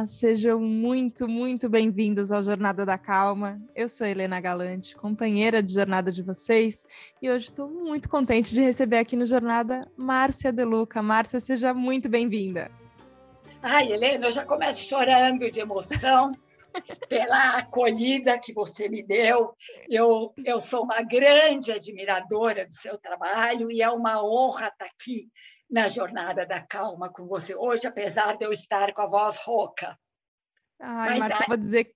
Olá, sejam muito, muito bem-vindos ao Jornada da Calma. Eu sou Helena Galante, companheira de jornada de vocês, e hoje estou muito contente de receber aqui no Jornada Márcia Deluca. Márcia, seja muito bem-vinda. Ai, Helena, eu já começo chorando de emoção pela acolhida que você me deu. Eu, eu sou uma grande admiradora do seu trabalho e é uma honra estar aqui na jornada da calma com você hoje, apesar de eu estar com a voz rouca. Ai, Marcia, vou dizer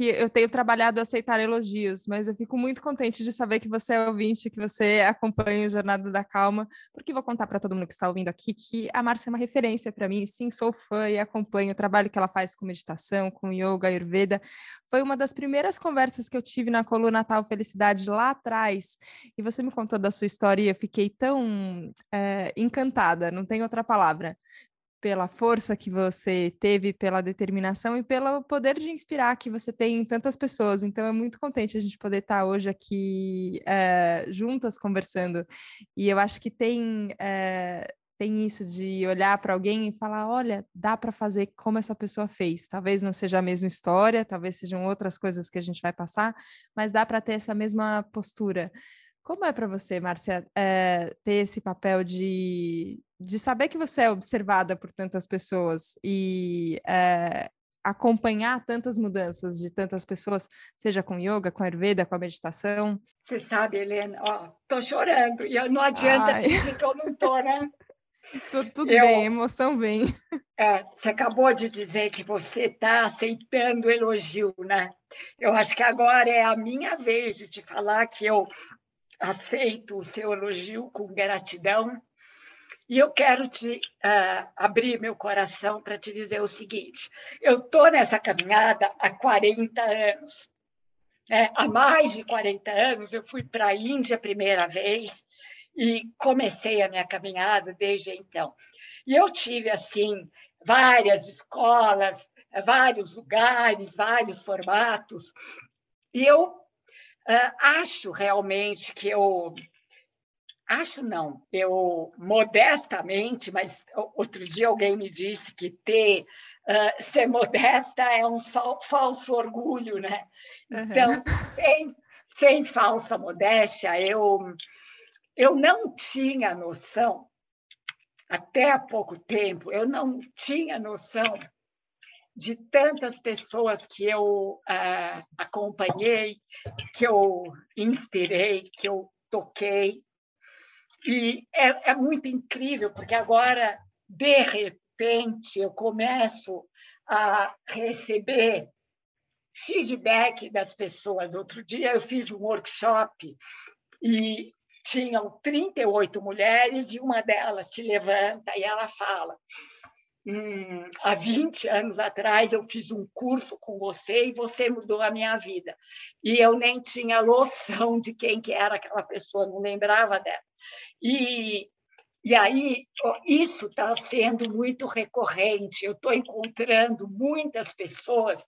que eu tenho trabalhado a aceitar elogios, mas eu fico muito contente de saber que você é ouvinte, que você acompanha o Jornada da Calma, porque vou contar para todo mundo que está ouvindo aqui que a Márcia é uma referência para mim, sim, sou fã e acompanho o trabalho que ela faz com meditação, com yoga, ayurveda. Foi uma das primeiras conversas que eu tive na coluna Natal Felicidade lá atrás, e você me contou da sua história e eu fiquei tão é, encantada, não tem outra palavra pela força que você teve, pela determinação e pelo poder de inspirar que você tem em tantas pessoas. Então é muito contente a gente poder estar hoje aqui é, juntas conversando. E eu acho que tem é, tem isso de olhar para alguém e falar, olha, dá para fazer como essa pessoa fez. Talvez não seja a mesma história, talvez sejam outras coisas que a gente vai passar, mas dá para ter essa mesma postura. Como é para você, Márcia, é, ter esse papel de, de saber que você é observada por tantas pessoas e é, acompanhar tantas mudanças de tantas pessoas, seja com yoga, com ayurveda, com a meditação? Você sabe, Helena, ó, tô chorando e não adianta Ai. que eu não tô, né? tudo, tudo eu, bem, emoção vem. É, você acabou de dizer que você está aceitando o elogio, né? Eu acho que agora é a minha vez de te falar que eu aceito o seu elogio com gratidão. E eu quero te uh, abrir meu coração para te dizer o seguinte: eu estou nessa caminhada há 40 anos. Né? Há mais de 40 anos, eu fui para a Índia a primeira vez e comecei a minha caminhada desde então. E eu tive, assim, várias escolas, vários lugares, vários formatos, e eu acho realmente que eu. Acho não, eu modestamente, mas outro dia alguém me disse que ter, uh, ser modesta é um falso orgulho, né? Então, uhum. sem, sem falsa modéstia, eu, eu não tinha noção, até há pouco tempo, eu não tinha noção de tantas pessoas que eu uh, acompanhei, que eu inspirei, que eu toquei. E é, é muito incrível, porque agora, de repente, eu começo a receber feedback das pessoas. Outro dia eu fiz um workshop e tinham 38 mulheres e uma delas se levanta e ela fala: hum, há 20 anos atrás eu fiz um curso com você e você mudou a minha vida. E eu nem tinha noção de quem que era aquela pessoa, não lembrava dela. E, e aí isso está sendo muito recorrente. Eu estou encontrando muitas pessoas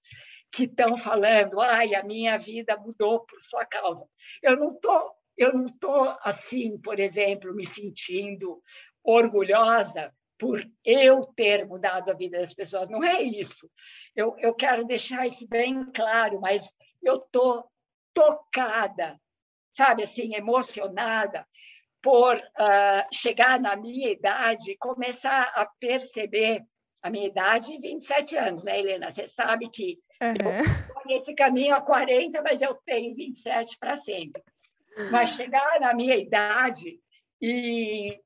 que estão falando, ai, a minha vida mudou por sua causa. Eu não estou eu não estou assim, por exemplo, me sentindo orgulhosa por eu ter mudado a vida das pessoas. Não é isso. Eu, eu quero deixar isso bem claro, mas eu estou tocada, sabe, assim, emocionada por uh, chegar na minha idade e começar a perceber a minha idade, 27 anos, né, Helena? Você sabe que uhum. eu esse caminho há 40, mas eu tenho 27 para sempre. Mas chegar na minha idade e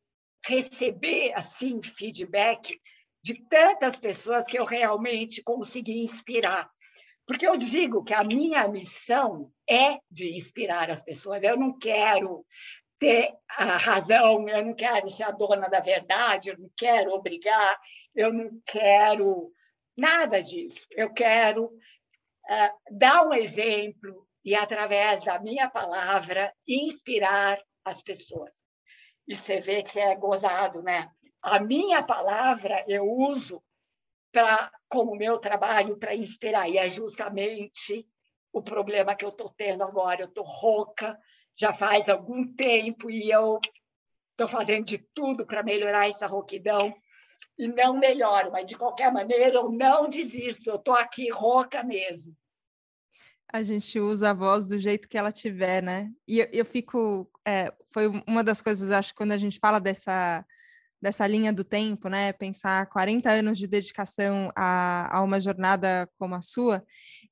receber assim feedback de tantas pessoas que eu realmente consegui inspirar. Porque eu digo que a minha missão é de inspirar as pessoas. Eu não quero ter a razão, eu não quero ser a dona da verdade, eu não quero obrigar, eu não quero nada disso. Eu quero uh, dar um exemplo e, através da minha palavra, inspirar as pessoas e você vê que é gozado, né? A minha palavra eu uso para como meu trabalho para inspirar e é justamente o problema que eu estou tendo agora. Eu estou rouca já faz algum tempo e eu estou fazendo de tudo para melhorar essa rouquidão. e não melhoro, mas de qualquer maneira eu não desisto, eu estou aqui rouca mesmo. A gente usa a voz do jeito que ela tiver, né? E eu, eu fico. É, foi uma das coisas, acho, quando a gente fala dessa dessa linha do tempo, né? Pensar 40 anos de dedicação a, a uma jornada como a sua,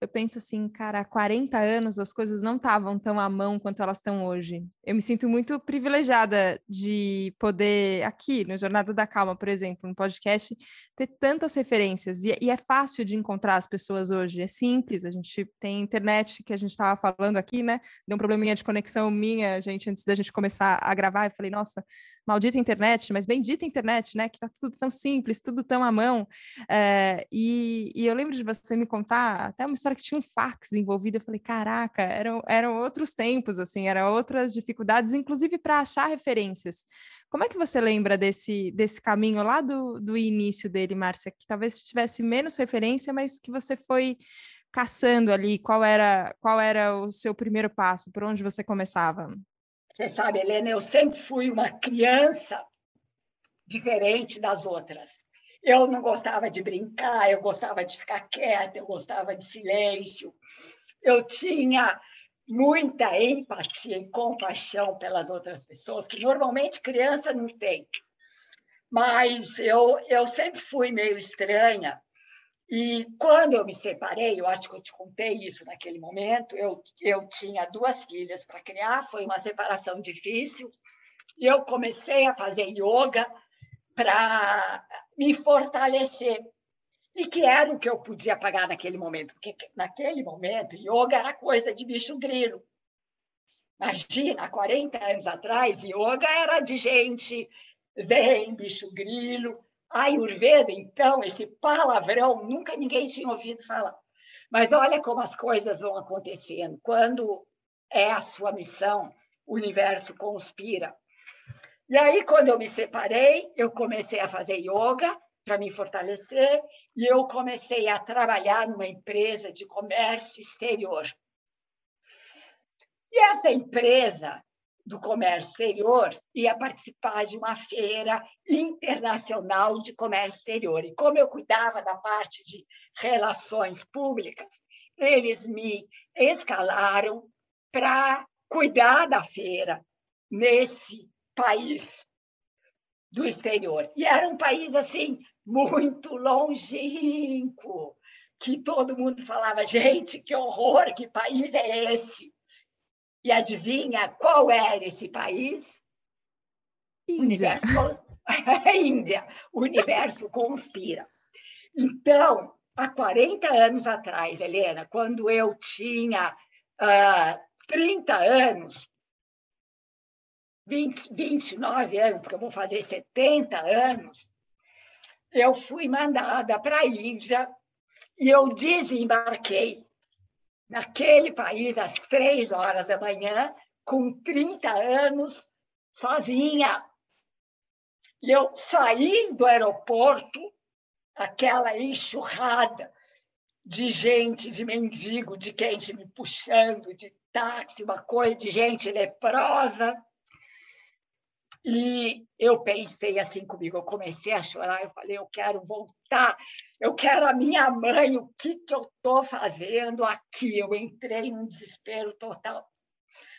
eu penso assim, cara, há 40 anos as coisas não estavam tão à mão quanto elas estão hoje. Eu me sinto muito privilegiada de poder, aqui no Jornada da Calma, por exemplo, no podcast, ter tantas referências. E, e é fácil de encontrar as pessoas hoje, é simples. A gente tem internet que a gente estava falando aqui, né? Deu um probleminha de conexão minha, gente, antes da gente começar a gravar, eu falei, nossa maldita internet, mas bendita internet, né? Que tá tudo tão simples, tudo tão à mão. É, e, e, eu lembro de você me contar até uma história que tinha um fax envolvido. Eu falei, caraca, eram, eram outros tempos, assim, eram outras dificuldades, inclusive para achar referências. Como é que você lembra desse, desse caminho lá do, do início dele, Márcia? Que talvez tivesse menos referência, mas que você foi caçando ali qual era qual era o seu primeiro passo, por onde você começava? Você sabe, Helena, eu sempre fui uma criança diferente das outras. Eu não gostava de brincar, eu gostava de ficar quieta, eu gostava de silêncio. Eu tinha muita empatia e compaixão pelas outras pessoas, que normalmente criança não tem. Mas eu, eu sempre fui meio estranha e quando eu me separei, eu acho que eu te contei isso naquele momento, eu, eu tinha duas filhas para criar, foi uma separação difícil, e eu comecei a fazer yoga para me fortalecer, e que era o que eu podia pagar naquele momento, porque naquele momento yoga era coisa de bicho grilo. Imagina, há 40 anos atrás, yoga era de gente zen, bicho grilo, Ayurveda, então, esse palavrão, nunca ninguém tinha ouvido falar. Mas olha como as coisas vão acontecendo. Quando é a sua missão, o universo conspira. E aí, quando eu me separei, eu comecei a fazer yoga para me fortalecer e eu comecei a trabalhar numa empresa de comércio exterior. E essa empresa do Comércio Exterior ia participar de uma feira internacional de comércio exterior. E como eu cuidava da parte de relações públicas, eles me escalaram para cuidar da feira nesse país do exterior. E era um país assim muito longínquo, que todo mundo falava, gente, que horror, que país é esse? E adivinha qual era esse país? Índia. Universo... Índia. O universo conspira. Então, há 40 anos atrás, Helena, quando eu tinha uh, 30 anos, 20, 29 anos, porque eu vou fazer 70 anos, eu fui mandada para a Índia e eu desembarquei naquele país às três horas da manhã, com 30 anos, sozinha. E eu saí do aeroporto, aquela enxurrada de gente, de mendigo, de gente me puxando, de táxi, uma coisa de gente leprosa. E eu pensei assim comigo, eu comecei a chorar, eu falei, eu quero voltar, eu quero a minha mãe, o que, que eu estou fazendo aqui? Eu entrei num desespero total.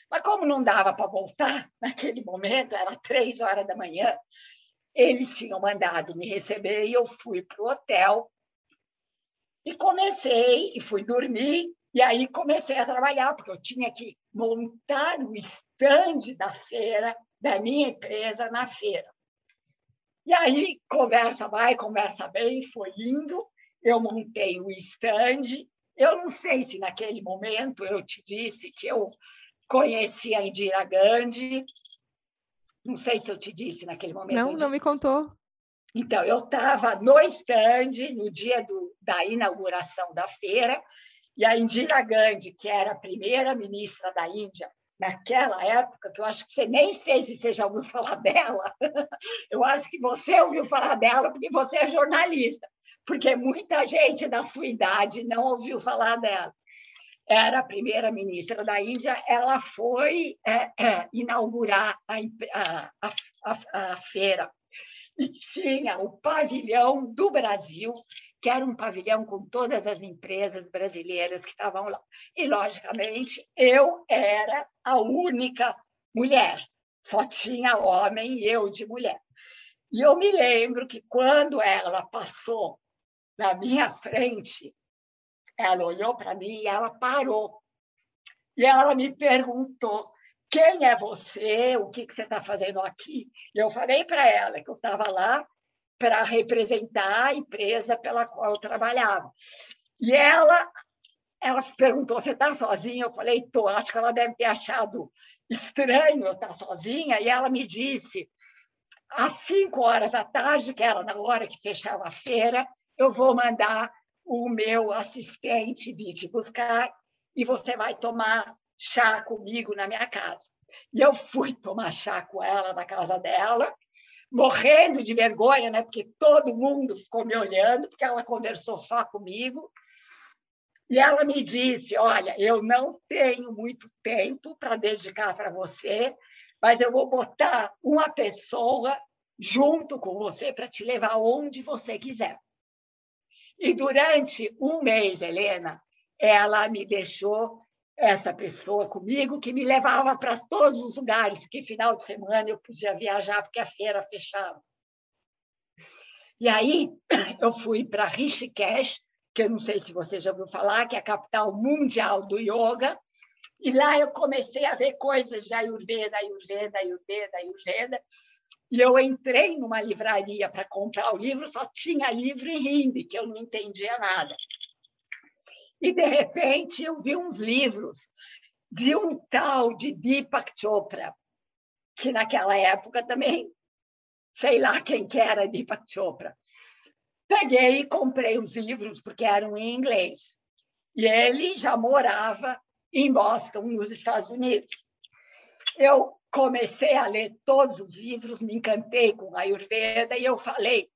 Mas como não dava para voltar naquele momento, era três horas da manhã, eles tinham mandado me receber e eu fui para o hotel e comecei, e fui dormir, e aí comecei a trabalhar, porque eu tinha que montar o estande da feira, da minha empresa na feira. E aí, conversa vai, conversa bem, foi indo. Eu montei o stand. Eu não sei se naquele momento eu te disse que eu conheci a Indira Gandhi. Não sei se eu te disse naquele momento. Não, não me contou. Então, eu estava no stand no dia do, da inauguração da feira, e a Indira Gandhi, que era a primeira ministra da Índia, naquela época, que eu acho que você nem sei se você já ouviu falar dela, eu acho que você ouviu falar dela porque você é jornalista, porque muita gente da sua idade não ouviu falar dela. Era a primeira ministra da Índia, ela foi é, é, inaugurar a, a, a, a feira. e tinha o pavilhão do Brasil, que era um pavilhão com todas as empresas brasileiras que estavam lá. E, logicamente, eu era a única mulher, só tinha homem e eu de mulher. E eu me lembro que quando ela passou na minha frente, ela olhou para mim e ela parou. E ela me perguntou quem é você, o que, que você está fazendo aqui? E eu falei para ela que eu estava lá para representar a empresa pela qual eu trabalhava. E ela, ela perguntou, você está sozinha? Eu falei, estou. Acho que ela deve ter achado estranho eu estar sozinha. E ela me disse, às cinco horas da tarde, que era na hora que fechava a feira, eu vou mandar o meu assistente vir te buscar e você vai tomar chá comigo na minha casa. E eu fui tomar chá com ela na casa dela, morrendo de vergonha, né? porque todo mundo ficou me olhando, porque ela conversou só comigo. E ela me disse: Olha, eu não tenho muito tempo para dedicar para você, mas eu vou botar uma pessoa junto com você para te levar onde você quiser. E durante um mês, Helena, ela me deixou essa pessoa comigo que me levava para todos os lugares, porque final de semana eu podia viajar porque a feira fechava. E aí eu fui para Rishikesh, que eu não sei se você já ouviu falar, que é a capital mundial do yoga, e lá eu comecei a ver coisas de Ayurveda, Ayurveda, Ayurveda, Ayurveda, e eu entrei numa livraria para comprar o livro, só tinha livro em hindi, que eu não entendia nada. E, de repente, eu vi uns livros de um tal de Deepak Chopra, que naquela época também, sei lá quem que era Deepak Chopra. Peguei e comprei os livros, porque eram em inglês. E ele já morava em Boston, nos Estados Unidos. Eu comecei a ler todos os livros, me encantei com a Ayurveda e eu falei: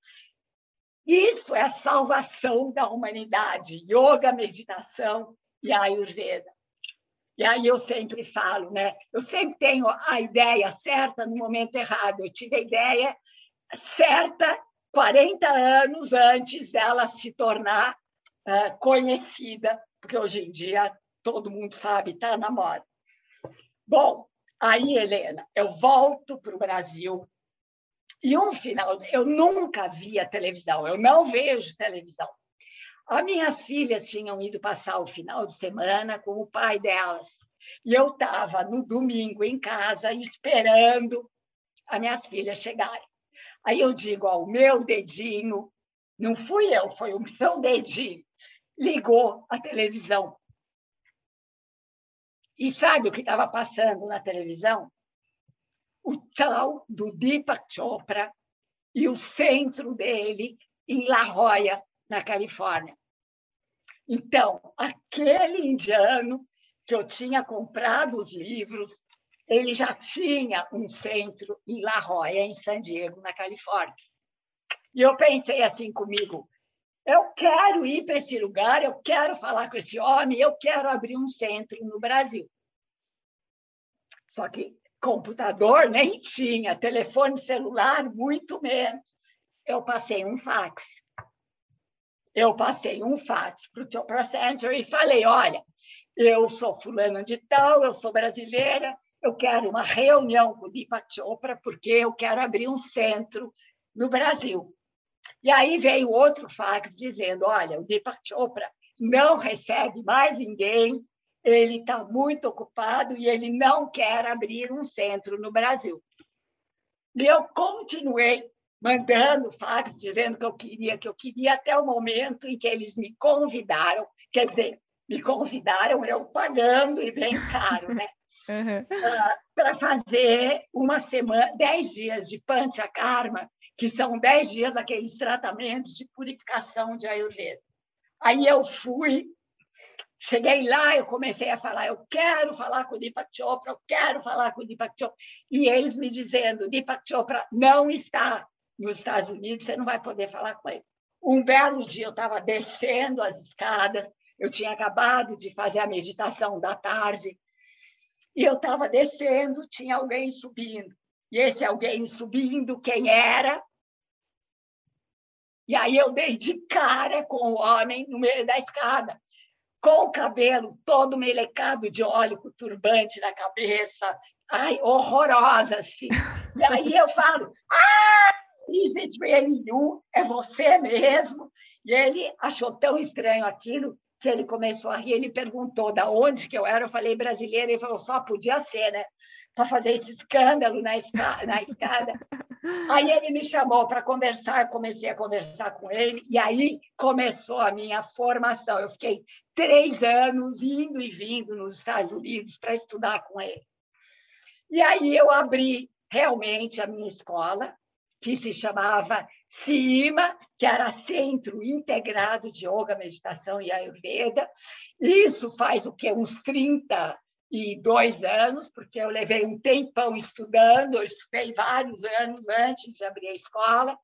isso é a salvação da humanidade, yoga, meditação e Ayurveda. E aí eu sempre falo, né? Eu sempre tenho a ideia certa no momento errado. Eu tive a ideia certa 40 anos antes dela se tornar uh, conhecida, porque hoje em dia todo mundo sabe, está na moda. Bom, aí, Helena, eu volto para o Brasil e um final, eu nunca via televisão, eu não vejo televisão. As minhas filhas tinham ido passar o final de semana com o pai delas. E eu estava no domingo em casa esperando as minhas filhas chegarem. Aí eu digo, ó, o meu dedinho, não fui eu, foi o meu dedinho, ligou a televisão. E sabe o que estava passando na televisão? O tal do Deepak Chopra e o centro dele em La Jolla, na Califórnia. Então, aquele indiano que eu tinha comprado os livros, ele já tinha um centro em La Jolla, em San Diego, na Califórnia. E eu pensei assim comigo: eu quero ir para esse lugar, eu quero falar com esse homem, eu quero abrir um centro no Brasil. Só que computador nem tinha, telefone celular muito menos. Eu passei um fax. Eu passei um fax para o Chopra Center e falei: olha, eu sou fulana de tal, eu sou brasileira, eu quero uma reunião com o Deepak Chopra porque eu quero abrir um centro no Brasil. E aí veio outro fax dizendo: olha, o Deepak Chopra não recebe mais ninguém ele está muito ocupado e ele não quer abrir um centro no Brasil. E eu continuei mandando fax dizendo que eu queria, que eu queria, até o momento em que eles me convidaram, quer dizer, me convidaram eu pagando e bem caro, né? Uhum. Uh, para fazer uma semana, dez dias de Panchakarma, que são dez dias daqueles tratamentos de purificação de Ayurveda. Aí eu fui Cheguei lá, eu comecei a falar, eu quero falar com o Deepak Chopra, eu quero falar com o Deepak Chopra. E eles me dizendo, Deepak Chopra não está nos Estados Unidos, você não vai poder falar com ele. Um belo dia eu estava descendo as escadas, eu tinha acabado de fazer a meditação da tarde, e eu estava descendo, tinha alguém subindo. E esse alguém subindo, quem era? E aí eu dei de cara com o homem no meio da escada, com o cabelo todo melecado de óleo, com turbante na cabeça, ai, horrorosa, assim. E aí eu falo, ah, is it really you? É você mesmo? E ele achou tão estranho aquilo que ele começou a rir, ele perguntou da onde que eu era, eu falei brasileira, ele falou, só podia ser, né? Para fazer esse escândalo na, escada, na escada. Aí ele me chamou para conversar, comecei a conversar com ele, e aí começou a minha formação. Eu fiquei três anos indo e vindo nos Estados Unidos para estudar com ele. E aí eu abri realmente a minha escola, que se chamava CIMA, que era Centro Integrado de Yoga, Meditação e Ayurveda. Isso faz o que? Uns 32 anos, porque eu levei um tempão estudando, eu estudei vários anos antes de abrir a escola.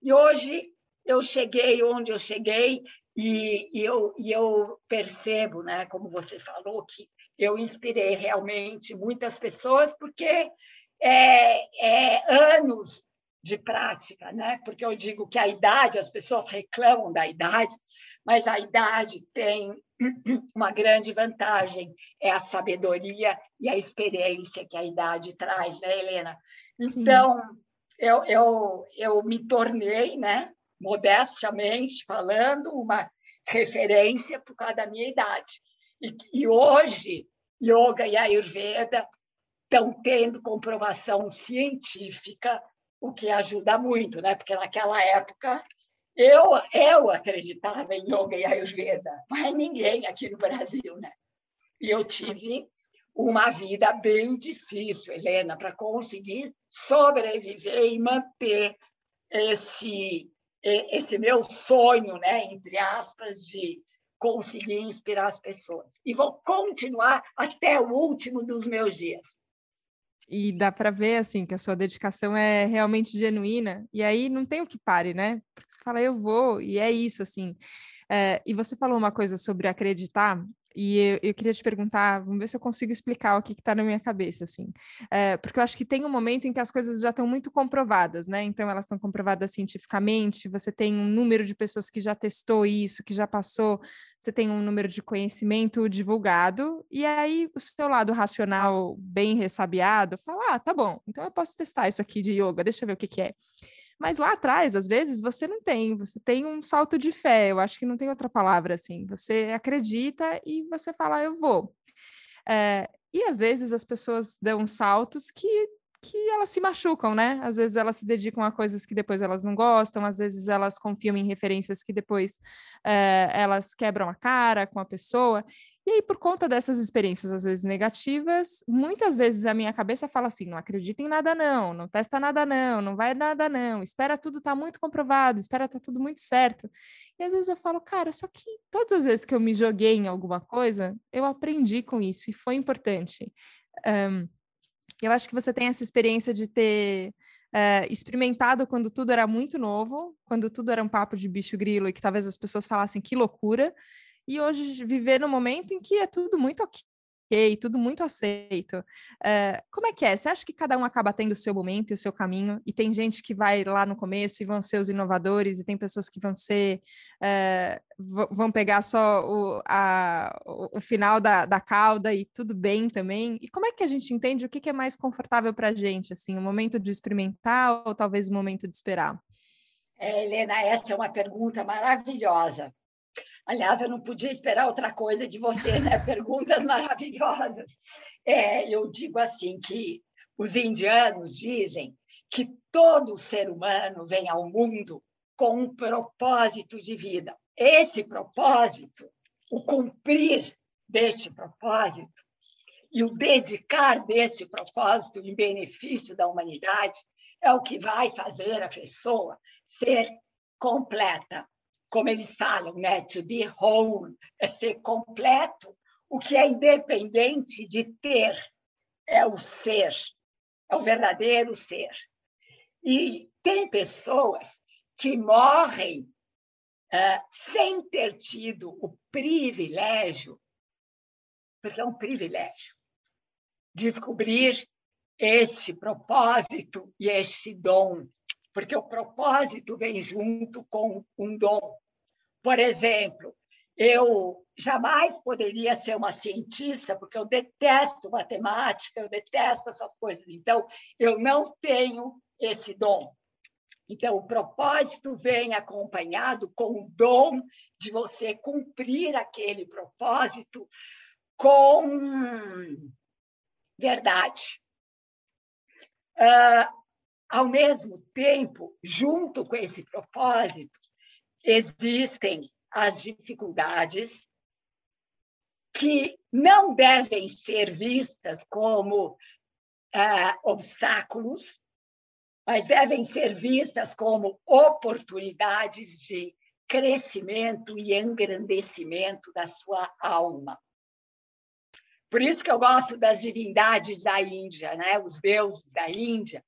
E hoje eu cheguei onde eu cheguei e, e, eu, e eu percebo, né, como você falou, que eu inspirei realmente muitas pessoas, porque é, é anos de prática, né? Porque eu digo que a idade, as pessoas reclamam da idade, mas a idade tem uma grande vantagem, é a sabedoria e a experiência que a idade traz, né, Helena? Então, eu, eu, eu me tornei, né, modestamente falando, uma referência por causa da minha idade. E, e hoje, yoga e ayurveda estão tendo comprovação científica o que ajuda muito, né? Porque naquela época eu, eu acreditava em yoga e ayurveda, mas ninguém aqui no Brasil, né? E eu tive uma vida bem difícil, Helena, para conseguir sobreviver e manter esse esse meu sonho, né, entre aspas, de conseguir inspirar as pessoas. E vou continuar até o último dos meus dias e dá para ver assim que a sua dedicação é realmente genuína e aí não tem o que pare, né? Porque você fala eu vou e é isso assim. É, e você falou uma coisa sobre acreditar e eu, eu, queria te perguntar, vamos ver se eu consigo explicar o que está na minha cabeça, assim. É, porque eu acho que tem um momento em que as coisas já estão muito comprovadas, né? Então, elas estão comprovadas cientificamente, você tem um número de pessoas que já testou isso, que já passou, você tem um número de conhecimento divulgado, e aí o seu lado racional bem ressabiado fala, ah, tá bom, então eu posso testar isso aqui de yoga, deixa eu ver o que, que é. Mas lá atrás, às vezes, você não tem, você tem um salto de fé, eu acho que não tem outra palavra assim. Você acredita e você fala, eu vou. É, e às vezes as pessoas dão saltos que que elas se machucam, né? Às vezes elas se dedicam a coisas que depois elas não gostam, às vezes elas confiam em referências que depois é, elas quebram a cara com a pessoa. E aí, por conta dessas experiências, às vezes negativas, muitas vezes a minha cabeça fala assim: não acredita em nada, não, não testa nada, não, não vai nada, não, espera tudo tá muito comprovado, espera tá tudo muito certo. E às vezes eu falo, cara, só que todas as vezes que eu me joguei em alguma coisa, eu aprendi com isso e foi importante. Um, eu acho que você tem essa experiência de ter Uh, experimentado quando tudo era muito novo, quando tudo era um papo de bicho grilo e que talvez as pessoas falassem que loucura, e hoje viver no momento em que é tudo muito ok, tudo muito aceito. Uh, como é que é? Você acha que cada um acaba tendo o seu momento e o seu caminho? E tem gente que vai lá no começo e vão ser os inovadores, e tem pessoas que vão ser. Uh, vão pegar só o, a, o, final da, da cauda e tudo bem também. E como é que a gente entende o que, que é mais confortável para a gente? Assim, o momento de experimentar ou talvez o momento de esperar? É, Helena, essa é uma pergunta maravilhosa. Aliás, eu não podia esperar outra coisa de você, né? Perguntas maravilhosas. É, eu digo assim que os indianos dizem que todo ser humano vem ao mundo com um propósito de vida. Esse propósito, o cumprir deste propósito e o dedicar desse propósito em benefício da humanidade é o que vai fazer a pessoa ser completa, como eles falam, né? To be whole, é ser completo. O que é independente de ter é o ser, é o verdadeiro ser. E tem pessoas que morrem uh, sem ter tido o privilégio, porque é um privilégio, descobrir esse propósito e esse dom porque o propósito vem junto com um dom. Por exemplo, eu jamais poderia ser uma cientista, porque eu detesto matemática, eu detesto essas coisas. Então, eu não tenho esse dom. Então, o propósito vem acompanhado com o dom de você cumprir aquele propósito com verdade. Uh, ao mesmo tempo, junto com esse propósito, existem as dificuldades que não devem ser vistas como uh, obstáculos, mas devem ser vistas como oportunidades de crescimento e engrandecimento da sua alma. Por isso que eu gosto das divindades da Índia, né? os deuses da Índia,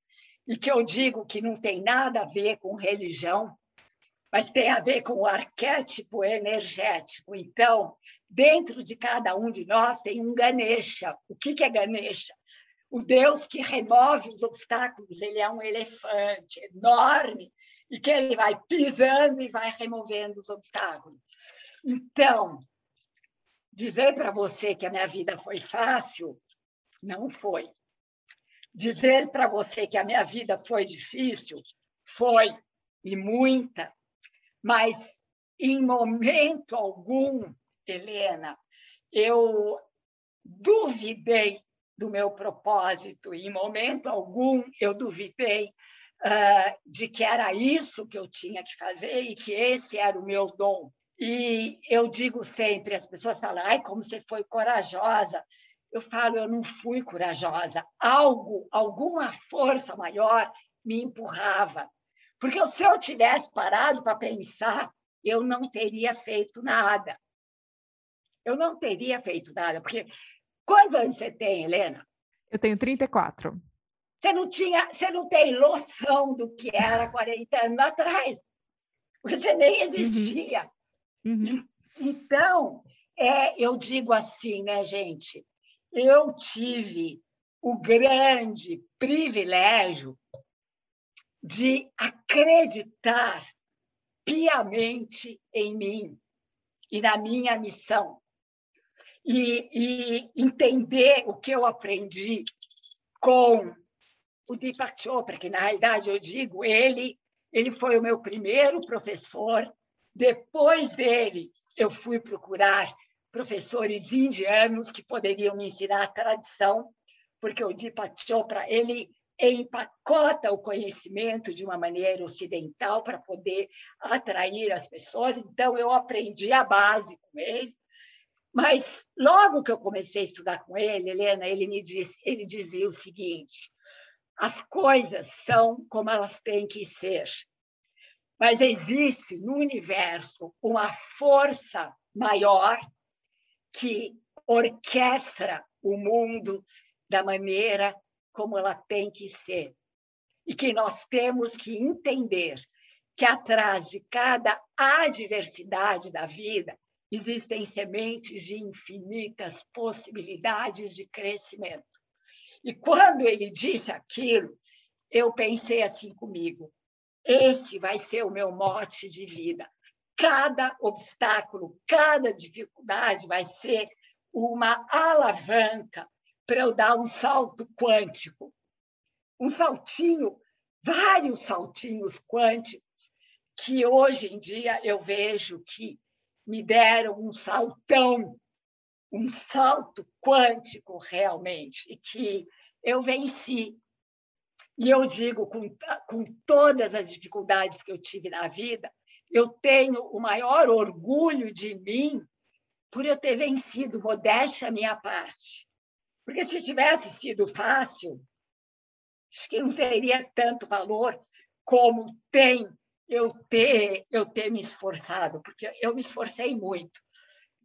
e que eu digo que não tem nada a ver com religião, mas tem a ver com o arquétipo energético. Então, dentro de cada um de nós tem um Ganesha. O que é Ganesha? o Deus que remove os obstáculos, ele é um elefante enorme e que ele vai pisando e vai removendo os obstáculos. Então, dizer para você que a minha vida foi fácil, não foi. Dizer para você que a minha vida foi difícil, foi, e muita, mas em momento algum, Helena, eu duvidei do meu propósito. Em momento algum eu duvidei uh, de que era isso que eu tinha que fazer e que esse era o meu dom. E eu digo sempre, as pessoas falam, ai, como você foi corajosa. Eu falo, eu não fui corajosa. Algo, alguma força maior me empurrava. Porque se eu tivesse parado para pensar, eu não teria feito nada. Eu não teria feito nada, porque Quantos anos você tem, Helena? Eu tenho 34. Você não tinha, você não tem noção do que era 40 anos atrás. Você nem uhum. existia. Uhum. Uhum. Então, é, eu digo assim, né, gente? Eu tive o grande privilégio de acreditar piamente em mim e na minha missão e, e entender o que eu aprendi com o Deepak Chopra, que na realidade eu digo, ele, ele foi o meu primeiro professor. Depois dele, eu fui procurar professores indianos que poderiam me ensinar a tradição, porque o Deepak Chopra ele empacota o conhecimento de uma maneira ocidental para poder atrair as pessoas. Então eu aprendi a base com ele mas logo que eu comecei a estudar com ele, Helena, ele me disse, ele dizia o seguinte: as coisas são como elas têm que ser. Mas existe no universo uma força maior que orquestra o mundo da maneira como ela tem que ser. E que nós temos que entender que atrás de cada adversidade da vida existem sementes de infinitas possibilidades de crescimento. E quando ele disse aquilo, eu pensei assim comigo: esse vai ser o meu mote de vida. Cada obstáculo, cada dificuldade vai ser uma alavanca para eu dar um salto quântico. Um saltinho, vários saltinhos quânticos, que hoje em dia eu vejo que me deram um saltão, um salto quântico realmente, e que eu venci. E eu digo, com, com todas as dificuldades que eu tive na vida, eu tenho o maior orgulho de mim por eu ter vencido, modéstia minha parte. Porque se tivesse sido fácil, acho que não teria tanto valor como tem eu ter, eu ter me esforçado, porque eu me esforcei muito,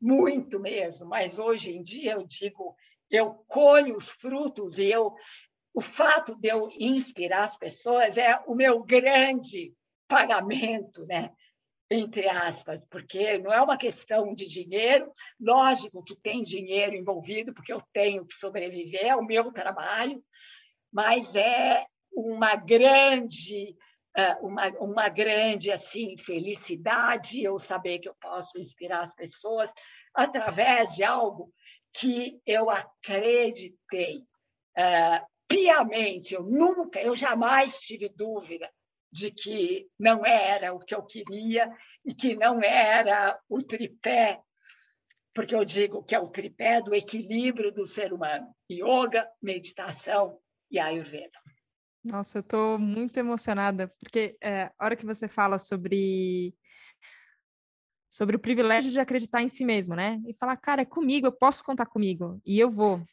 muito mesmo, mas hoje em dia eu digo, eu colho os frutos e eu, o fato de eu inspirar as pessoas é o meu grande pagamento, né? Entre aspas, porque não é uma questão de dinheiro, lógico que tem dinheiro envolvido, porque eu tenho que sobreviver, é o meu trabalho, mas é uma grande é, uma, uma grande assim felicidade eu saber que eu posso inspirar as pessoas através de algo que eu acreditei é, piamente. Eu nunca, eu jamais tive dúvida de que não era o que eu queria e que não era o tripé, porque eu digo que é o tripé do equilíbrio do ser humano: yoga, meditação e ayurveda. Nossa, eu estou muito emocionada, porque é, a hora que você fala sobre sobre o privilégio de acreditar em si mesmo, né? E falar, cara, é comigo, eu posso contar comigo e eu vou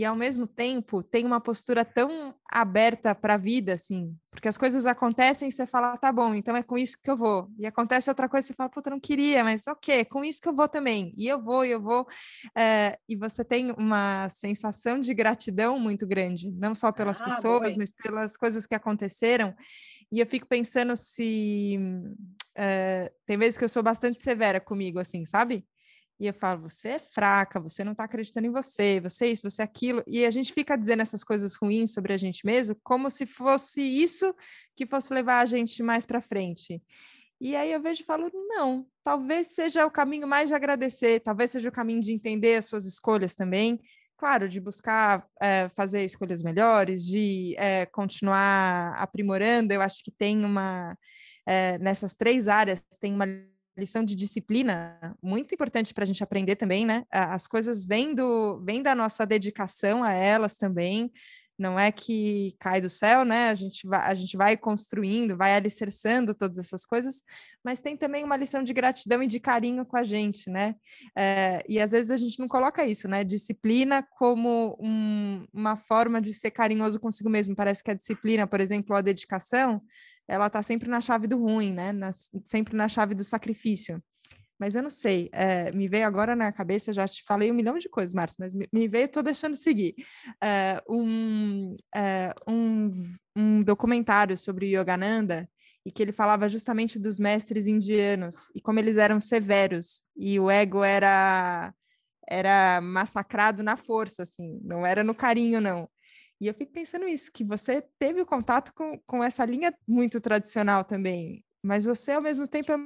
e ao mesmo tempo tem uma postura tão aberta para a vida, assim, porque as coisas acontecem e você fala, tá bom, então é com isso que eu vou. E acontece outra coisa, você fala, puta, não queria, mas ok, é com isso que eu vou também. E eu vou, e eu vou. É, e você tem uma sensação de gratidão muito grande, não só pelas ah, pessoas, mas pelas coisas que aconteceram. E eu fico pensando se. É, tem vezes que eu sou bastante severa comigo, assim, sabe? E eu falo, você é fraca, você não está acreditando em você, você é isso, você é aquilo. E a gente fica dizendo essas coisas ruins sobre a gente mesmo, como se fosse isso que fosse levar a gente mais para frente. E aí eu vejo e falo, não, talvez seja o caminho mais de agradecer, talvez seja o caminho de entender as suas escolhas também. Claro, de buscar é, fazer escolhas melhores, de é, continuar aprimorando. Eu acho que tem uma, é, nessas três áreas, tem uma lição de disciplina muito importante para a gente aprender também, né? As coisas vêm, do, vêm da nossa dedicação a elas também, não é que cai do céu, né? A gente vai, a gente vai construindo, vai alicerçando todas essas coisas, mas tem também uma lição de gratidão e de carinho com a gente, né? É, e às vezes a gente não coloca isso, né? Disciplina como um, uma forma de ser carinhoso consigo mesmo. Parece que a disciplina, por exemplo, a dedicação, ela está sempre na chave do ruim, né? Na, sempre na chave do sacrifício. Mas eu não sei, é, me veio agora na cabeça, já te falei um milhão de coisas, Márcio, mas me, me veio, estou deixando seguir, é, um, é, um, um documentário sobre Yogananda, e que ele falava justamente dos mestres indianos, e como eles eram severos, e o ego era era massacrado na força, assim, não era no carinho, não. E eu fico pensando isso, que você teve o contato com, com essa linha muito tradicional também, mas você, ao mesmo tempo, é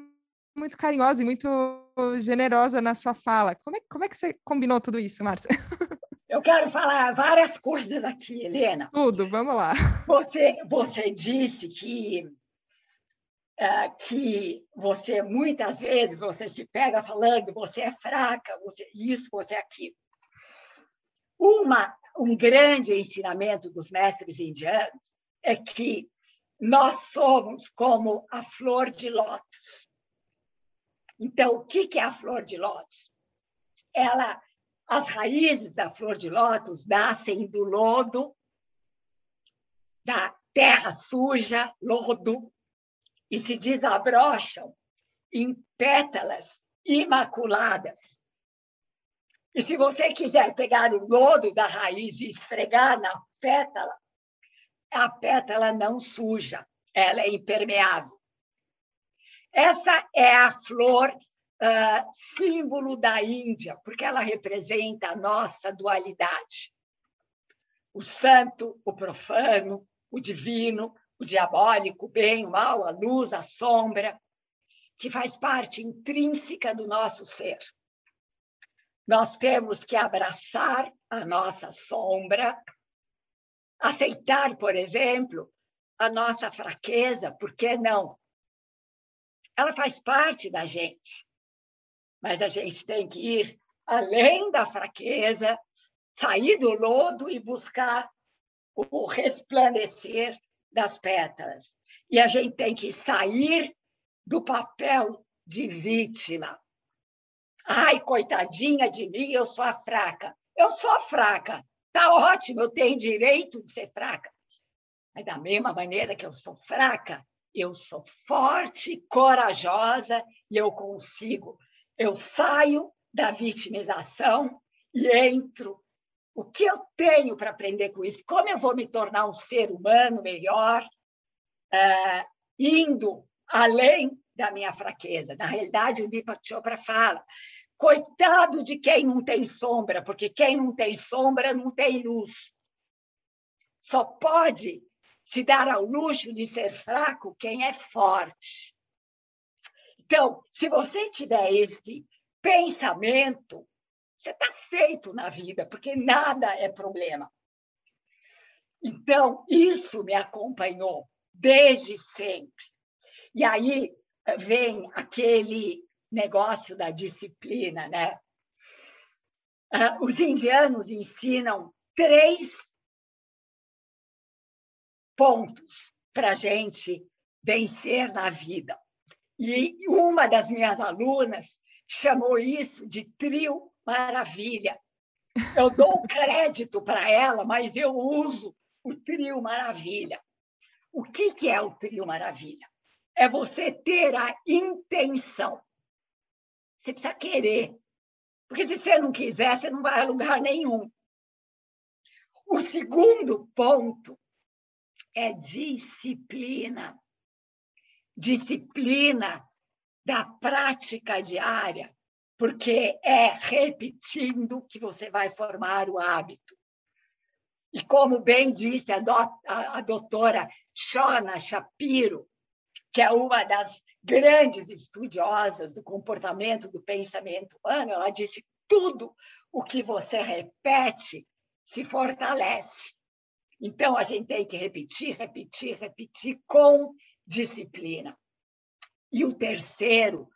muito carinhosa e muito generosa na sua fala. Como é, como é que você combinou tudo isso, Márcia? Eu quero falar várias coisas aqui, Helena. Tudo, vamos lá. Você, você disse que, uh, que você, muitas vezes, você se pega falando, você é fraca, você isso, você é aquilo. Uma um grande ensinamento dos mestres indianos é que nós somos como a flor de lótus. Então, o que é a flor de lótus? Ela, as raízes da flor de lótus nascem do lodo, da terra suja, lodo, e se desabrocham em pétalas imaculadas e se você quiser pegar o lodo da raiz e esfregar na pétala, a pétala não suja, ela é impermeável. Essa é a flor uh, símbolo da Índia, porque ela representa a nossa dualidade. O santo, o profano, o divino, o diabólico, o bem, o mal, a luz, a sombra, que faz parte intrínseca do nosso ser. Nós temos que abraçar a nossa sombra, aceitar, por exemplo, a nossa fraqueza, por que não? Ela faz parte da gente, mas a gente tem que ir além da fraqueza, sair do lodo e buscar o resplandecer das pétalas. E a gente tem que sair do papel de vítima. Ai, coitadinha de mim, eu sou a fraca. Eu sou fraca. Tá ótimo, eu tenho direito de ser fraca. Mas da mesma maneira que eu sou fraca, eu sou forte, corajosa e eu consigo. Eu saio da vitimização e entro. O que eu tenho para aprender com isso? Como eu vou me tornar um ser humano melhor, uh, indo além da minha fraqueza? Na realidade, o Deepak Chopra fala Coitado de quem não tem sombra, porque quem não tem sombra não tem luz. Só pode se dar ao luxo de ser fraco quem é forte. Então, se você tiver esse pensamento, você está feito na vida, porque nada é problema. Então, isso me acompanhou desde sempre. E aí vem aquele negócio da disciplina, né? Ah, os indianos ensinam três pontos para gente vencer na vida. E uma das minhas alunas chamou isso de trio maravilha. Eu dou crédito para ela, mas eu uso o trio maravilha. O que, que é o trio maravilha? É você ter a intenção. Você precisa querer. Porque se você não quiser, você não vai a lugar nenhum. O segundo ponto é disciplina. Disciplina da prática diária, porque é repetindo que você vai formar o hábito. E como bem disse a, do, a, a doutora Shona Shapiro, que é uma das grandes estudiosas do comportamento do pensamento humano, ela disse tudo o que você repete se fortalece. Então, a gente tem que repetir, repetir, repetir com disciplina. E o terceiro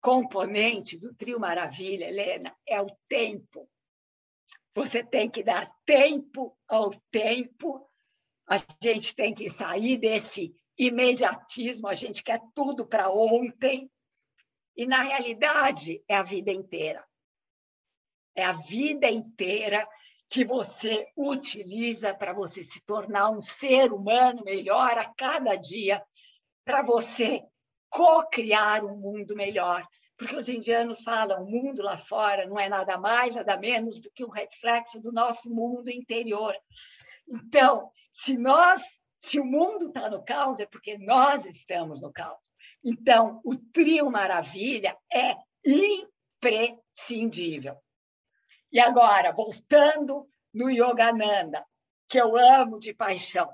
componente do trio Maravilha, Helena, é o tempo. Você tem que dar tempo ao tempo. A gente tem que sair desse imediatismo, a gente quer tudo para ontem. E, na realidade, é a vida inteira. É a vida inteira que você utiliza para você se tornar um ser humano melhor a cada dia, para você co-criar um mundo melhor, porque os indianos falam o mundo lá fora não é nada mais, nada menos do que um reflexo do nosso mundo interior. Então, se nós, se o mundo está no caos, é porque nós estamos no caos. Então, o trio maravilha é imprescindível. E agora, voltando no Yogananda, que eu amo de paixão.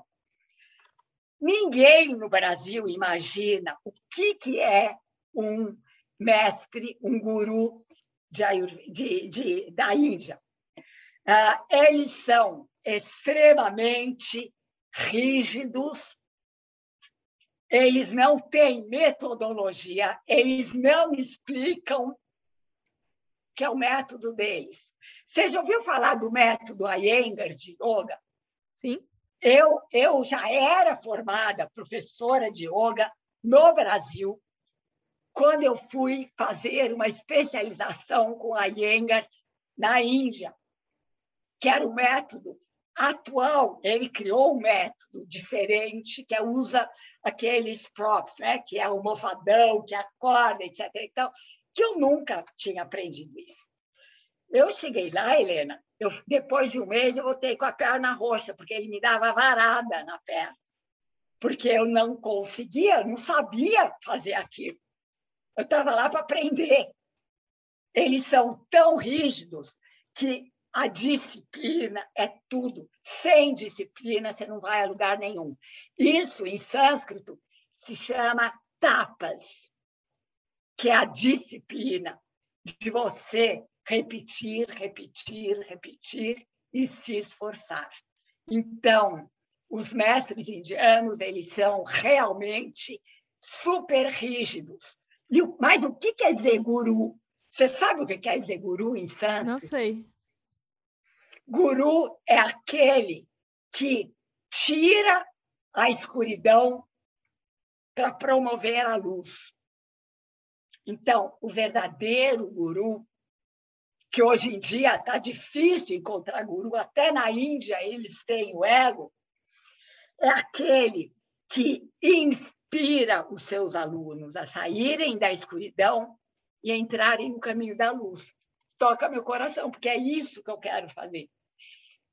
Ninguém no Brasil imagina o que, que é um mestre, um guru de, de, de da Índia. Uh, eles são extremamente rígidos, eles não têm metodologia, eles não explicam que é o método deles. Você já ouviu falar do método Iyengar de yoga? Sim. Eu, eu já era formada professora de yoga no Brasil, quando eu fui fazer uma especialização com a Iyengar na Índia, que era o método atual, ele criou um método diferente, que usa aqueles props, né? que é o mofadão, que acorda, etc. Então, que eu nunca tinha aprendido isso. Eu cheguei lá, Helena, eu, depois de um mês eu voltei com a perna roxa, porque ele me dava varada na perna, porque eu não conseguia, não sabia fazer aquilo. Eu estava lá para aprender. Eles são tão rígidos que a disciplina é tudo. Sem disciplina, você não vai a lugar nenhum. Isso, em sânscrito, se chama tapas, que é a disciplina de você repetir, repetir, repetir e se esforçar. Então, os mestres indianos, eles são realmente super rígidos. Mas o que quer dizer guru? Você sabe o que quer dizer guru em sânscrito? Não sei. Guru é aquele que tira a escuridão para promover a luz. Então, o verdadeiro guru, que hoje em dia está difícil encontrar guru, até na Índia eles têm o ego, é aquele que inspira os seus alunos a saírem da escuridão e entrarem no caminho da luz. Toca meu coração, porque é isso que eu quero fazer.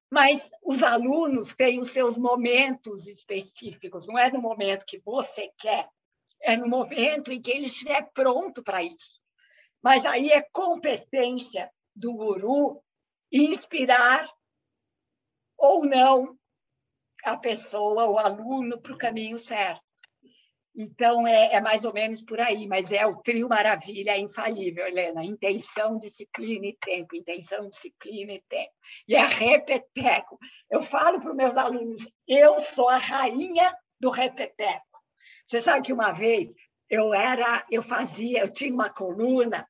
Mas os alunos têm os seus momentos específicos, não é no momento que você quer, é no momento em que ele estiver pronto para isso. Mas aí é competência do guru inspirar ou não a pessoa, o aluno, para o caminho certo. Então, é, é, mais ou menos por aí, mas é o trio maravilha, é infalível, Helena. Intenção, disciplina e tempo. Intenção, disciplina e tempo. E é repeteco. Eu falo para os meus alunos, eu sou a rainha do repeteco. Você sabe que uma vez eu era, eu fazia, eu tinha uma coluna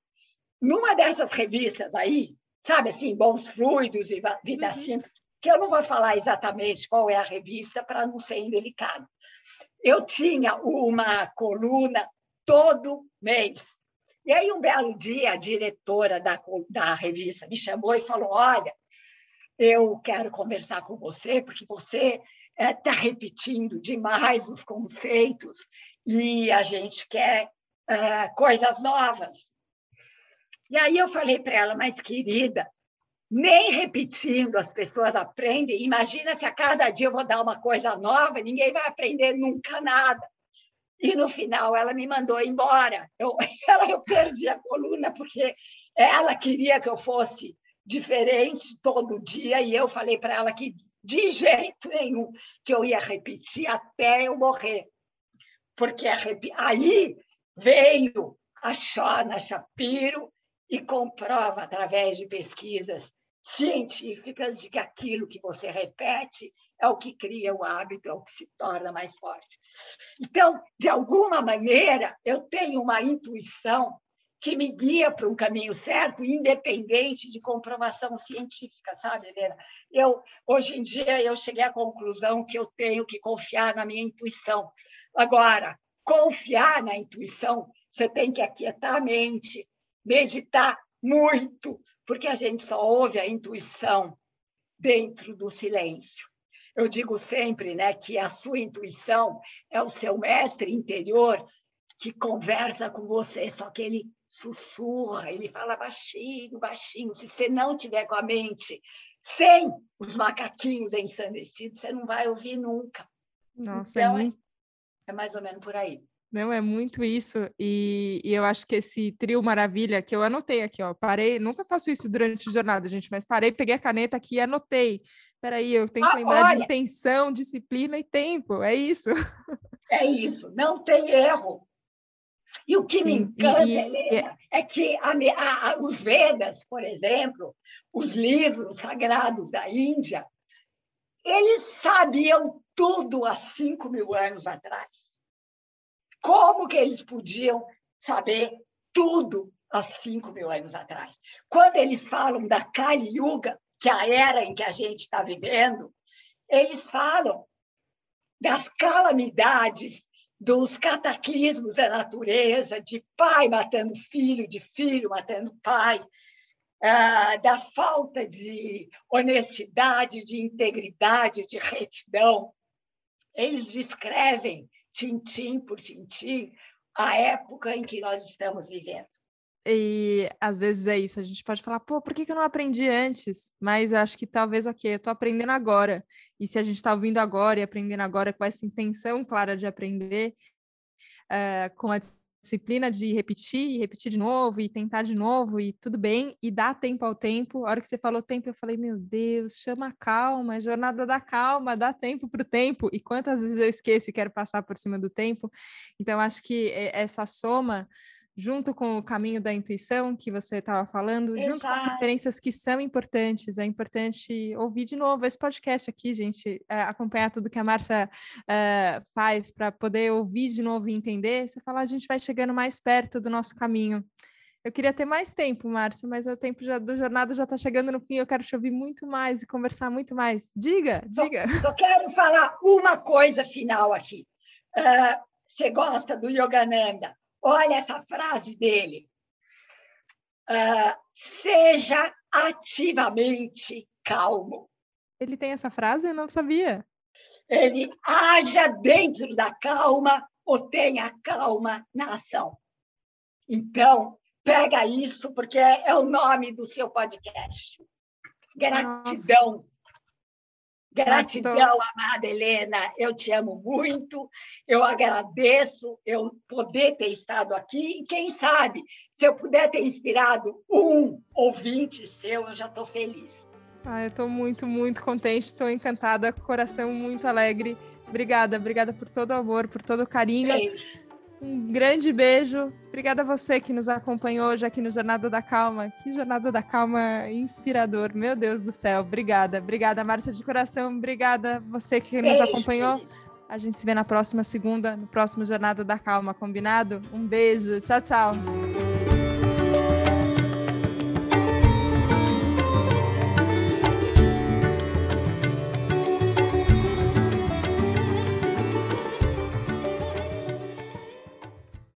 numa dessas revistas aí, sabe assim, Bons Fluidos e Vida uhum. Simples, que eu não vou falar exatamente qual é a revista para não ser indelicado eu tinha uma coluna todo mês. E aí, um belo dia, a diretora da, da revista me chamou e falou: Olha, eu quero conversar com você, porque você está é, repetindo demais os conceitos e a gente quer é, coisas novas. E aí eu falei para ela, mas querida, nem repetindo as pessoas aprendem. Imagina se a cada dia eu vou dar uma coisa nova, ninguém vai aprender nunca nada. E no final ela me mandou embora. Eu, ela, eu perdi a coluna porque ela queria que eu fosse diferente todo dia e eu falei para ela que de jeito nenhum que eu ia repetir até eu morrer. Porque aí veio a Shona Shapiro e comprova através de pesquisas científicas de que aquilo que você repete é o que cria o hábito, é o que se torna mais forte. Então, de alguma maneira, eu tenho uma intuição que me guia para um caminho certo, independente de comprovação científica, sabe, Helena? Eu, hoje em dia, eu cheguei à conclusão que eu tenho que confiar na minha intuição. Agora, confiar na intuição, você tem que aquietar a mente, meditar muito, porque a gente só ouve a intuição dentro do silêncio. Eu digo sempre né, que a sua intuição é o seu mestre interior que conversa com você, só que ele sussurra, ele fala baixinho, baixinho. Se você não tiver com a mente sem os macaquinhos ensandecidos, você não vai ouvir nunca. Nossa, é então, é, muito... é mais ou menos por aí. Não, é muito isso. E, e, eu acho que esse trio maravilha que eu anotei aqui, ó. Parei, nunca faço isso durante a jornada, gente, mas parei, peguei a caneta aqui e anotei. Peraí, eu tenho que ah, lembrar olha, de intenção, disciplina e tempo. É isso. É isso, não tem erro. E o que Sim, me encanta, e, Helena, e... é que a, a, os Vedas, por exemplo, os livros sagrados da Índia, eles sabiam tudo há cinco mil anos atrás. Como que eles podiam saber tudo há cinco mil anos atrás? Quando eles falam da Kali Yuga, que é a era em que a gente está vivendo, eles falam das calamidades, dos cataclismos da natureza, de pai matando filho, de filho matando pai, ah, da falta de honestidade, de integridade, de retidão. Eles descrevem tintim por tintim, a época em que nós estamos vivendo. E às vezes é isso, a gente pode falar, pô, por que, que eu não aprendi antes? Mas acho que talvez, ok, eu estou aprendendo agora. E se a gente está ouvindo agora e aprendendo agora com essa intenção clara de aprender, uh, com a disciplina de repetir e repetir de novo e tentar de novo e tudo bem e dar tempo ao tempo. A hora que você falou tempo, eu falei, meu Deus, chama a calma, é jornada da calma, dá tempo para o tempo. E quantas vezes eu esqueço e quero passar por cima do tempo. Então, acho que essa soma junto com o caminho da intuição que você estava falando, Exato. junto com as referências que são importantes. É importante ouvir de novo esse podcast aqui, gente, é, acompanhar tudo que a Márcia é, faz para poder ouvir de novo e entender. Você fala, a gente vai chegando mais perto do nosso caminho. Eu queria ter mais tempo, Márcia, mas o tempo já, do jornada já está chegando no fim. Eu quero te ouvir muito mais e conversar muito mais. Diga, diga. Eu quero falar uma coisa final aqui. Uh, você gosta do Yogananda? Olha essa frase dele. Uh, seja ativamente calmo. Ele tem essa frase? Eu não sabia. Ele haja dentro da calma ou tenha calma na ação. Então, pega isso, porque é o nome do seu podcast. Gratidão. Nossa. Gratidão, amada Helena, eu te amo muito, eu agradeço eu poder ter estado aqui e quem sabe, se eu puder ter inspirado um ouvinte seu, eu já estou feliz. Ah, eu estou muito, muito contente, estou encantada, coração muito alegre. Obrigada, obrigada por todo o amor, por todo o carinho. Beijo. Um grande beijo. Obrigada a você que nos acompanhou hoje aqui no Jornada da Calma. Que Jornada da Calma inspirador. Meu Deus do céu. Obrigada. Obrigada, Márcia de coração. Obrigada você que beijo, nos acompanhou. A gente se vê na próxima segunda, no próximo Jornada da Calma, combinado? Um beijo. Tchau, tchau.